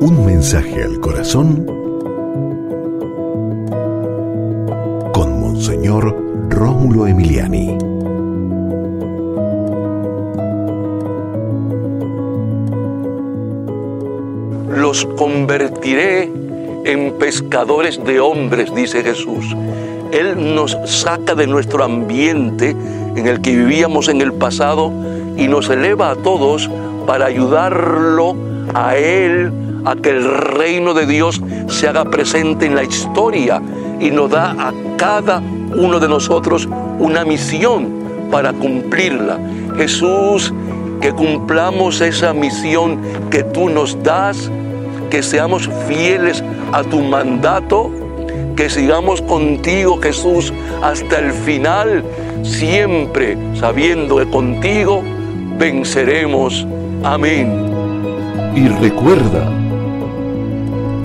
Un mensaje al corazón con Monseñor Rómulo Emiliani. Los convertiré en pescadores de hombres, dice Jesús. Él nos saca de nuestro ambiente en el que vivíamos en el pasado y nos eleva a todos para ayudarlo a Él a que el reino de Dios se haga presente en la historia y nos da a cada uno de nosotros una misión para cumplirla. Jesús, que cumplamos esa misión que tú nos das, que seamos fieles a tu mandato, que sigamos contigo Jesús hasta el final, siempre sabiendo que contigo venceremos. Amén. Y recuerda,